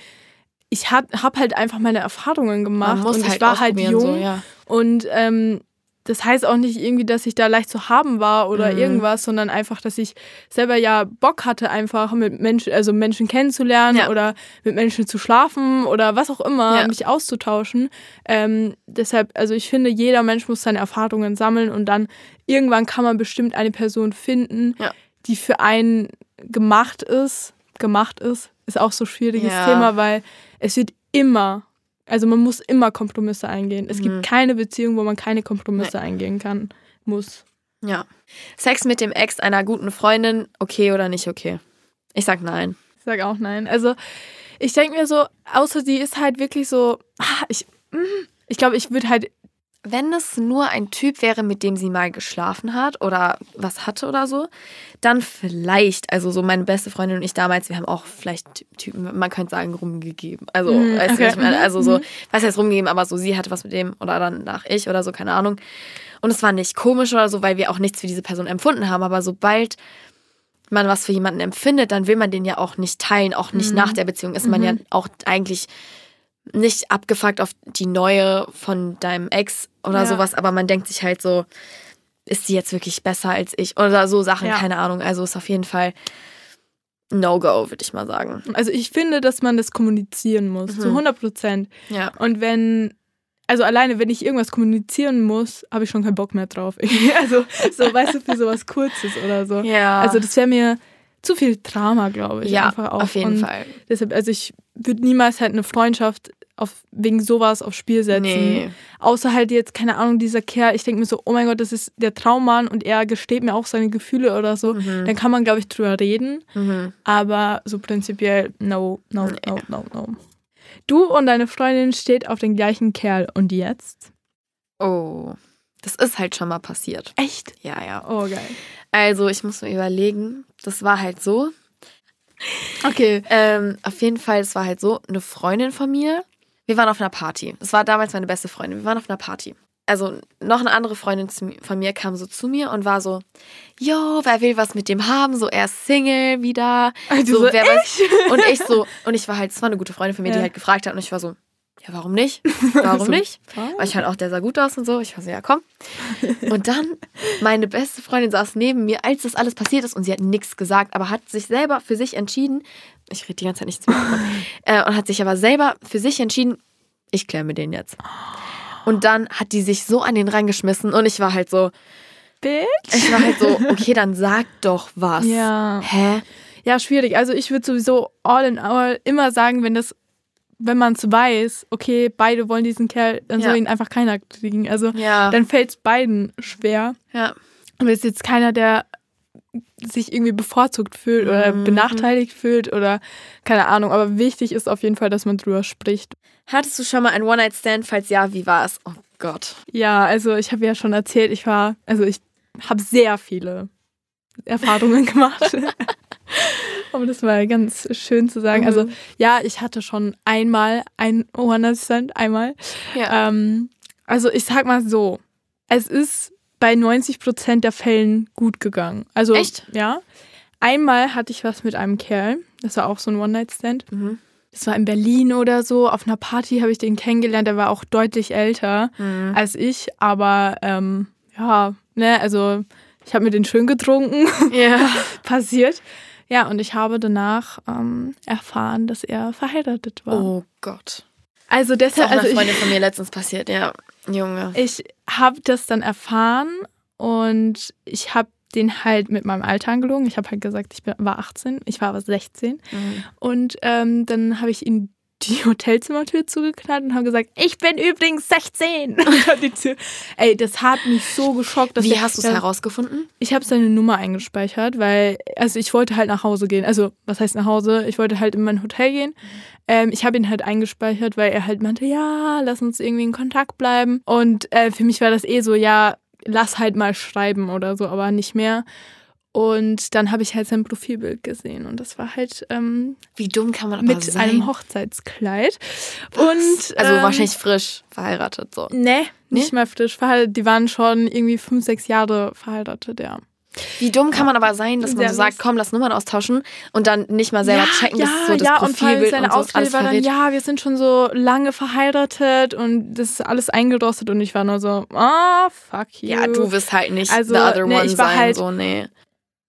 ich habe hab halt einfach meine Erfahrungen gemacht und halt ich war halt jung so, ja. und ähm, das heißt auch nicht irgendwie, dass ich da leicht zu haben war oder mhm. irgendwas, sondern einfach, dass ich selber ja Bock hatte, einfach mit Menschen, also Menschen kennenzulernen ja. oder mit Menschen zu schlafen oder was auch immer, ja. mich auszutauschen. Ähm, deshalb, also ich finde, jeder Mensch muss seine Erfahrungen sammeln und dann irgendwann kann man bestimmt eine Person finden, ja. die für einen gemacht ist. Gemacht ist, ist auch so ein schwieriges Thema, weil es wird immer also man muss immer Kompromisse eingehen. Es mhm. gibt keine Beziehung, wo man keine Kompromisse nee. eingehen kann, muss. Ja. Sex mit dem Ex einer guten Freundin, okay oder nicht okay? Ich sag nein. Ich sag auch nein. Also ich denke mir so, außer sie ist halt wirklich so, ah, ich, mm, ich glaube, ich würde halt wenn es nur ein Typ wäre, mit dem sie mal geschlafen hat oder was hatte oder so, dann vielleicht, also so meine beste Freundin und ich damals, wir haben auch vielleicht Typen, man könnte sagen, rumgegeben. Also, mm, weißt okay. du, ich meine, also so, mhm. was heißt rumgegeben, aber so sie hatte was mit dem oder dann nach ich oder so, keine Ahnung. Und es war nicht komisch oder so, weil wir auch nichts für diese Person empfunden haben, aber sobald man was für jemanden empfindet, dann will man den ja auch nicht teilen, auch nicht mm. nach der Beziehung ist man ja mhm. auch eigentlich nicht abgefuckt auf die neue von deinem Ex oder ja. sowas, aber man denkt sich halt so, ist sie jetzt wirklich besser als ich? Oder so Sachen, ja. keine Ahnung. Also ist auf jeden Fall No-Go, würde ich mal sagen. Also ich finde, dass man das kommunizieren muss, mhm. zu 100 Prozent. Ja. Und wenn, also alleine, wenn ich irgendwas kommunizieren muss, habe ich schon keinen Bock mehr drauf. also so, weißt du, für sowas Kurzes oder so. Ja. Also das wäre mir zu viel Drama, glaube ich. Ja, einfach auch. auf jeden Und Fall. Deshalb, also ich würde niemals halt eine Freundschaft auf, wegen sowas aufs Spiel setzen. Nee. Außer halt jetzt, keine Ahnung, dieser Kerl, ich denke mir so, oh mein Gott, das ist der Traummann und er gesteht mir auch seine Gefühle oder so. Mhm. Dann kann man, glaube ich, drüber reden. Mhm. Aber so prinzipiell, no, no, nee. no, no, no. Du und deine Freundin steht auf den gleichen Kerl und jetzt? Oh, das ist halt schon mal passiert. Echt? Ja, ja. Oh, geil. Also, ich muss mir überlegen, das war halt so. Okay. Ähm, auf jeden Fall, es war halt so, eine Freundin von mir, wir waren auf einer Party. Das war damals meine beste Freundin. Wir waren auf einer Party. Also noch eine andere Freundin von mir kam so zu mir und war so, yo, wer will was mit dem haben? So, er ist Single wieder. Also so, wer weiß. Und ich so, und ich war halt, es war eine gute Freundin von mir, ja. die halt gefragt hat und ich war so, ja, warum nicht? Warum so, nicht? Weil ich halt auch, der sah gut aus und so. Ich war so, ja, komm. Und dann, meine beste Freundin saß neben mir, als das alles passiert ist und sie hat nichts gesagt, aber hat sich selber für sich entschieden, ich rede die ganze Zeit nicht zu äh, und hat sich aber selber für sich entschieden, ich kläre mir den jetzt. Und dann hat die sich so an den reingeschmissen und ich war halt so, Bitch. Ich war halt so, okay, dann sag doch was. Ja. Hä? Ja, schwierig. Also ich würde sowieso all in all immer sagen, wenn das, wenn man es weiß, okay, beide wollen diesen Kerl, dann ja. soll ihn einfach keiner kriegen. Also ja. dann fällt es beiden schwer. Ja. Aber es ist jetzt keiner, der sich irgendwie bevorzugt fühlt oder mhm. benachteiligt fühlt oder keine Ahnung. Aber wichtig ist auf jeden Fall, dass man drüber spricht. Hattest du schon mal ein One-Night-Stand? Falls ja, wie war es? Oh Gott. Ja, also ich habe ja schon erzählt, ich war, also ich habe sehr viele Erfahrungen gemacht. Um das mal ganz schön zu sagen. Also, mhm. Also ja, ich hatte schon einmal ein One-Night-Stand, einmal. Ja. Ähm, also ich sag mal so, es ist bei 90 Prozent der Fällen gut gegangen. Also, Echt? Ja. Einmal hatte ich was mit einem Kerl, das war auch so ein One-Night-Stand. Mhm. Das war in Berlin oder so. Auf einer Party habe ich den kennengelernt. Der war auch deutlich älter mhm. als ich, aber ähm, ja, ne, also ich habe mir den schön getrunken. Ja. Passiert. Ja, und ich habe danach ähm, erfahren, dass er verheiratet war. Oh Gott. Also deshalb. Das ist auch eine Freundin von mir letztens passiert, ja. Junge. Ich habe das dann erfahren und ich habe den halt mit meinem Alter angelogen. Ich habe halt gesagt, ich war 18, ich war aber 16. Mhm. Und ähm, dann habe ich ihn die Hotelzimmertür zugeknallt und habe gesagt, ich bin übrigens 16. Ey, das hat mich so geschockt. Wie hast du es herausgefunden? Ich habe seine Nummer eingespeichert, weil, also ich wollte halt nach Hause gehen. Also, was heißt nach Hause? Ich wollte halt in mein Hotel gehen. Ähm, ich habe ihn halt eingespeichert, weil er halt meinte, ja, lass uns irgendwie in Kontakt bleiben. Und äh, für mich war das eh so, ja, lass halt mal schreiben oder so, aber nicht mehr. Und dann habe ich halt sein Profilbild gesehen und das war halt ähm, wie dumm kann man aber mit sein? einem Hochzeitskleid und also ähm, wahrscheinlich frisch verheiratet so. Nee, nicht nee? mal frisch verheiratet. Die waren schon irgendwie fünf, sechs Jahre verheiratet, ja. Wie dumm kann man aber sein, dass man so sagt, komm, lass Nummern austauschen und dann nicht mal selber ja, checken, ja, dass so das ja, Profilbild und, seine und so Ausrede war dann, ja, wir sind schon so lange verheiratet und das ist alles eingerostet und ich war nur so, ah, oh, fuck you. Ja, du wirst halt nicht also, the other nee, one ich war sein, halt, so, nee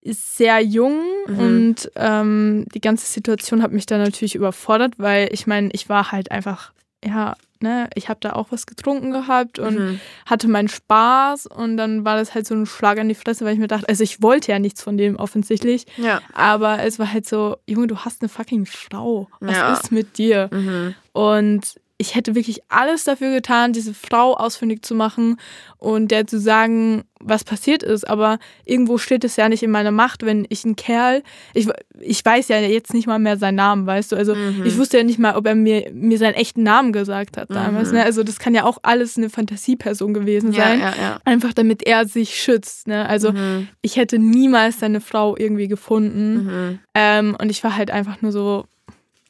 sehr jung mhm. und ähm, die ganze Situation hat mich dann natürlich überfordert, weil ich meine, ich war halt einfach, ja, ne, ich habe da auch was getrunken gehabt und mhm. hatte meinen Spaß und dann war das halt so ein Schlag an die Fresse, weil ich mir dachte, also ich wollte ja nichts von dem offensichtlich, ja. aber es war halt so, Junge, du hast eine fucking Frau, was ja. ist mit dir? Mhm. Und ich hätte wirklich alles dafür getan, diese Frau ausfindig zu machen und der zu sagen, was passiert ist. Aber irgendwo steht es ja nicht in meiner Macht, wenn ich einen Kerl, ich, ich weiß ja jetzt nicht mal mehr seinen Namen, weißt du. Also mhm. ich wusste ja nicht mal, ob er mir, mir seinen echten Namen gesagt hat damals. Mhm. Ne? Also das kann ja auch alles eine Fantasieperson gewesen sein. Ja, ja. Einfach damit er sich schützt. Ne? Also mhm. ich hätte niemals seine Frau irgendwie gefunden. Mhm. Ähm, und ich war halt einfach nur so,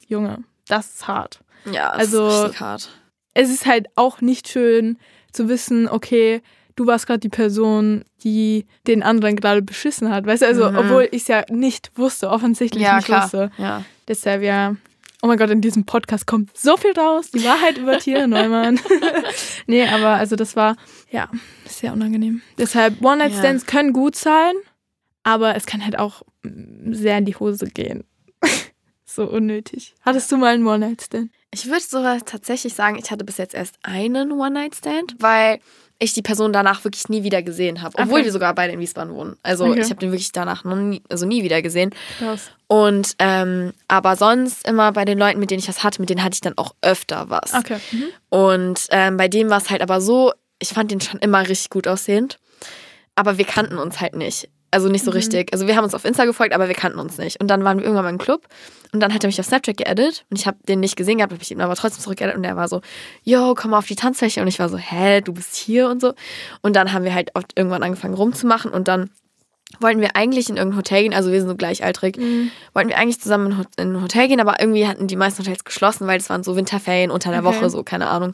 Junge, das ist hart. Ja, das also, ist richtig hart. Es ist halt auch nicht schön zu wissen, okay, du warst gerade die Person, die den anderen gerade beschissen hat. Weißt du, also, mhm. obwohl ich es ja nicht wusste, offensichtlich ja, nicht klar. wusste. Ja. Deshalb ja. Oh mein Gott, in diesem Podcast kommt so viel raus. Die Wahrheit über Tiere Neumann. nee, aber also das war, ja, sehr unangenehm. Deshalb, One-Night-Stands ja. können gut sein, aber es kann halt auch sehr in die Hose gehen. So unnötig. Hattest du mal einen One-Night-Stand? Ich würde sogar tatsächlich sagen, ich hatte bis jetzt erst einen One-Night-Stand, weil ich die Person danach wirklich nie wieder gesehen habe. Obwohl okay. wir sogar beide in Wiesbaden wohnen. Also okay. ich habe den wirklich danach noch nie, also nie wieder gesehen. Krass. Und ähm, aber sonst immer bei den Leuten, mit denen ich was hatte, mit denen hatte ich dann auch öfter was. Okay. Mhm. Und ähm, bei dem war es halt aber so, ich fand den schon immer richtig gut aussehend. Aber wir kannten uns halt nicht. Also nicht so mhm. richtig. Also wir haben uns auf Insta gefolgt, aber wir kannten uns nicht. Und dann waren wir irgendwann mal im Club und dann hat er mich auf Snapchat geedit und ich habe den nicht gesehen gehabt, habe ich ihn aber trotzdem zurückgeedit und er war so, yo, komm mal auf die Tanzfläche und ich war so, hä, du bist hier und so. Und dann haben wir halt irgendwann angefangen rumzumachen und dann wollten wir eigentlich in irgendein Hotel gehen, also wir sind so gleichaltrig, mhm. wollten wir eigentlich zusammen in ein Hotel gehen, aber irgendwie hatten die meisten Hotels geschlossen, weil es waren so Winterferien unter der okay. Woche, so, keine Ahnung.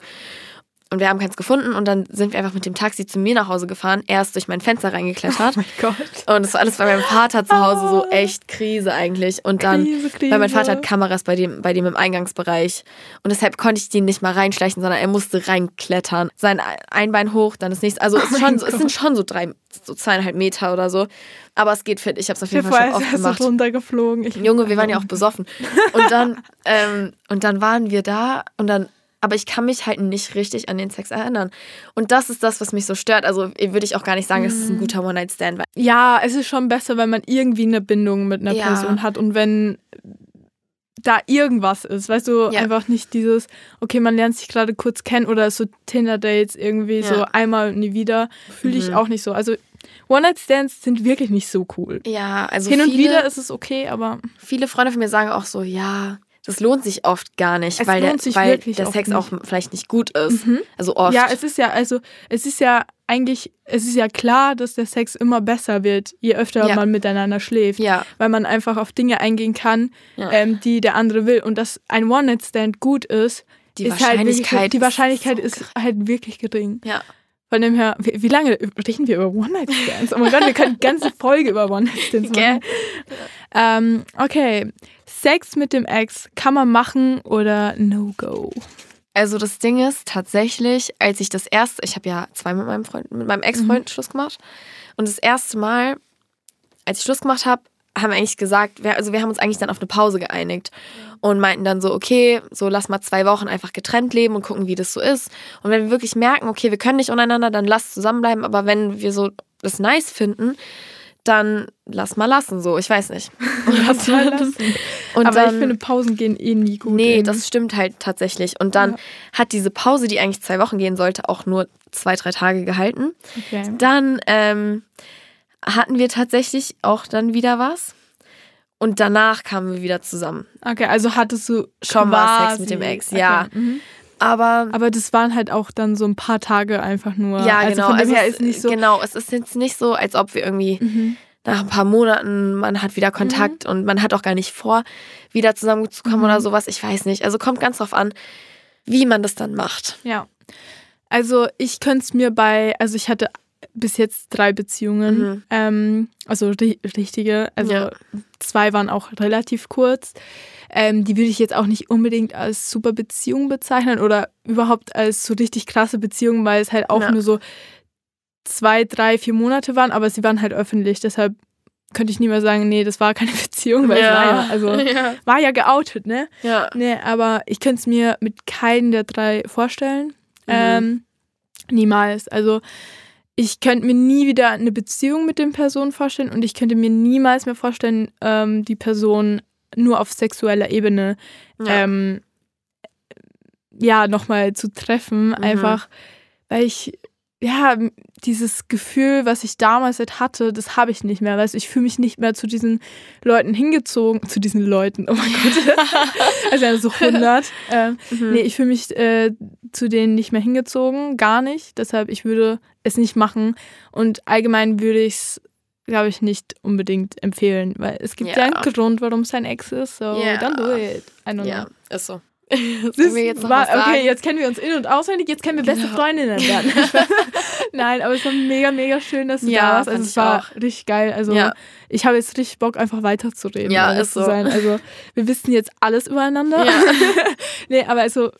Und wir haben keins gefunden und dann sind wir einfach mit dem Taxi zu mir nach Hause gefahren. Er ist durch mein Fenster reingeklettert. Oh mein Gott. Und es war alles bei meinem Vater zu Hause so ah. echt Krise eigentlich. Und dann, Krise, Krise. weil mein Vater hat Kameras bei dem, bei dem im Eingangsbereich. Und deshalb konnte ich den nicht mal reinschleichen, sondern er musste reinklettern. Sein ein Bein hoch, dann das nächste. Also es, oh schon, es sind schon so drei, so zweieinhalb Meter oder so. Aber es geht fit. Ich habe es auf jeden Fall schon oft gemacht. So runtergeflogen. Ich Junge, wir waren ja auch besoffen. Und dann, ähm, und dann waren wir da und dann aber ich kann mich halt nicht richtig an den Sex erinnern. Und das ist das, was mich so stört. Also würde ich auch gar nicht sagen, es ist ein mhm. guter One-Night-Stand. Ja, es ist schon besser, wenn man irgendwie eine Bindung mit einer ja. Person hat und wenn da irgendwas ist, weißt du, ja. einfach nicht dieses, okay, man lernt sich gerade kurz kennen oder so Tinder-Dates irgendwie ja. so einmal und nie wieder. Fühle ich mhm. auch nicht so. Also One-Night-Stands sind wirklich nicht so cool. Ja, also hin und wieder ist es okay, aber viele Freunde von mir sagen auch so, ja, das lohnt sich oft gar nicht, es weil der, weil der Sex nicht. auch vielleicht nicht gut ist. Mhm. Also oft. Ja, es ist ja, also es ist ja eigentlich, es ist ja klar, dass der Sex immer besser wird, je öfter ja. man miteinander schläft. Ja. Weil man einfach auf Dinge eingehen kann, ja. ähm, die der andere will. Und dass ein One-Night-Stand gut ist, die ist halt Wahrscheinlichkeit, halt, die Wahrscheinlichkeit ist, so ist halt wirklich gering. Ja. Von dem her, wie, wie lange reden wir über One-Night-Stands? Oh mein Gott, wir können eine ganze Folge über One-Night-Stands machen. Okay. Ähm, okay. Sex mit dem Ex, kann man machen oder No-Go? Also das Ding ist tatsächlich, als ich das erste, ich habe ja zwei mit meinem Freund, mit meinem Ex-Freund mhm. Schluss gemacht. Und das erste Mal, als ich Schluss gemacht habe, haben eigentlich gesagt, wir, also wir haben uns eigentlich dann auf eine Pause geeinigt und meinten dann so, okay, so lass mal zwei Wochen einfach getrennt leben und gucken, wie das so ist. Und wenn wir wirklich merken, okay, wir können nicht untereinander, dann lass zusammenbleiben. Aber wenn wir so das nice finden, dann lass mal lassen, so, ich weiß nicht. lass mal lassen. Und Aber dann, ich finde, Pausen gehen eh nie gut. Nee, irgendwie. das stimmt halt tatsächlich. Und dann ja. hat diese Pause, die eigentlich zwei Wochen gehen sollte, auch nur zwei, drei Tage gehalten. Okay. Dann ähm, hatten wir tatsächlich auch dann wieder was. Und danach kamen wir wieder zusammen. Okay, also hattest du schon mal Sex mit dem Ex, ja. Okay. Mhm. Aber, aber das waren halt auch dann so ein paar Tage einfach nur. Ja, also genau. Von dem also her ist nicht so. Genau, es ist jetzt nicht so, als ob wir irgendwie mhm. nach ein paar Monaten, man hat wieder Kontakt mhm. und man hat auch gar nicht vor, wieder zusammenzukommen mhm. oder sowas. Ich weiß nicht. Also kommt ganz drauf an, wie man das dann macht. Ja. Also ich könnte es mir bei, also ich hatte bis jetzt drei Beziehungen, mhm. ähm, also richtige, also ja. zwei waren auch relativ kurz. Ähm, die würde ich jetzt auch nicht unbedingt als super Beziehung bezeichnen oder überhaupt als so richtig krasse Beziehung, weil es halt auch ja. nur so zwei, drei, vier Monate waren, aber sie waren halt öffentlich. Deshalb könnte ich nie mehr sagen, nee, das war keine Beziehung, weil ja. es war ja, also ja. war ja geoutet, ne? Ja. Nee, aber ich könnte es mir mit keinem der drei vorstellen. Mhm. Ähm, niemals. Also ich könnte mir nie wieder eine Beziehung mit den Personen vorstellen und ich könnte mir niemals mehr vorstellen, ähm, die Person nur auf sexueller Ebene ja, ähm, ja nochmal zu treffen. Mhm. Einfach, weil ich, ja, dieses Gefühl, was ich damals halt hatte, das habe ich nicht mehr. Weißt ich fühle mich nicht mehr zu diesen Leuten hingezogen. Zu diesen Leuten, oh mein Gott. also so 100. Ähm, mhm. Nee, ich fühle mich äh, zu denen nicht mehr hingezogen. Gar nicht. Deshalb, ich würde es nicht machen. Und allgemein würde ich es glaube ich, nicht unbedingt empfehlen, weil es gibt ja, ja einen Grund, warum es ein Ex ist. So, yeah. don't do it. I don't ja, know. ist so. Sollen wir jetzt noch war, okay, jetzt kennen wir uns in- und auswendig, jetzt können wir beste genau. Freundinnen werden. Nein, aber es war mega, mega schön, dass du ja, da warst. Also es war auch. richtig geil. Also ja. ich habe jetzt richtig Bock, einfach weiterzureden. Ja, ist so. Sein. Also wir wissen jetzt alles übereinander. Ja. nee, aber also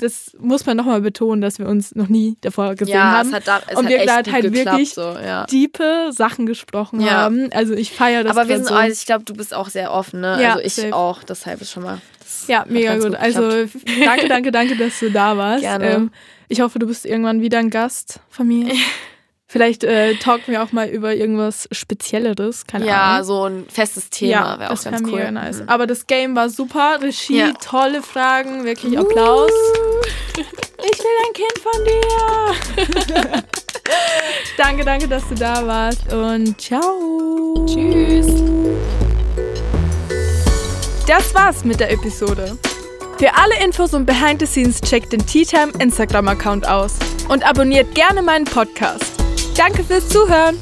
das muss man nochmal betonen, dass wir uns noch nie davor gesehen ja, haben. Es hat da, es und wir halt, halt wirklich so, ja. diepe Sachen gesprochen ja. haben. Also ich feiere das. Aber wir sind, so. also ich glaube, du bist auch sehr offen, ne? Ja, also ich safe. auch, deshalb ist schon mal. Ja, mega gut. gut also danke, danke, danke, dass du da warst. Gerne. Ähm, ich hoffe, du bist irgendwann wieder ein Gast von mir. Vielleicht äh, talken wir auch mal über irgendwas Spezielleres, keine ja, Ahnung. Ja, so ein festes Thema ja, wäre auch ganz cool. Nice. Mhm. Aber das Game war super, Regie, ja. tolle Fragen, wirklich Applaus. Uh. Ich will ein Kind von dir. danke, danke, dass du da warst und ciao. Tschüss. Das war's mit der Episode. Für alle Infos und Behind the Scenes checkt den Tea Time Instagram-Account aus und abonniert gerne meinen Podcast. Danke fürs Zuhören.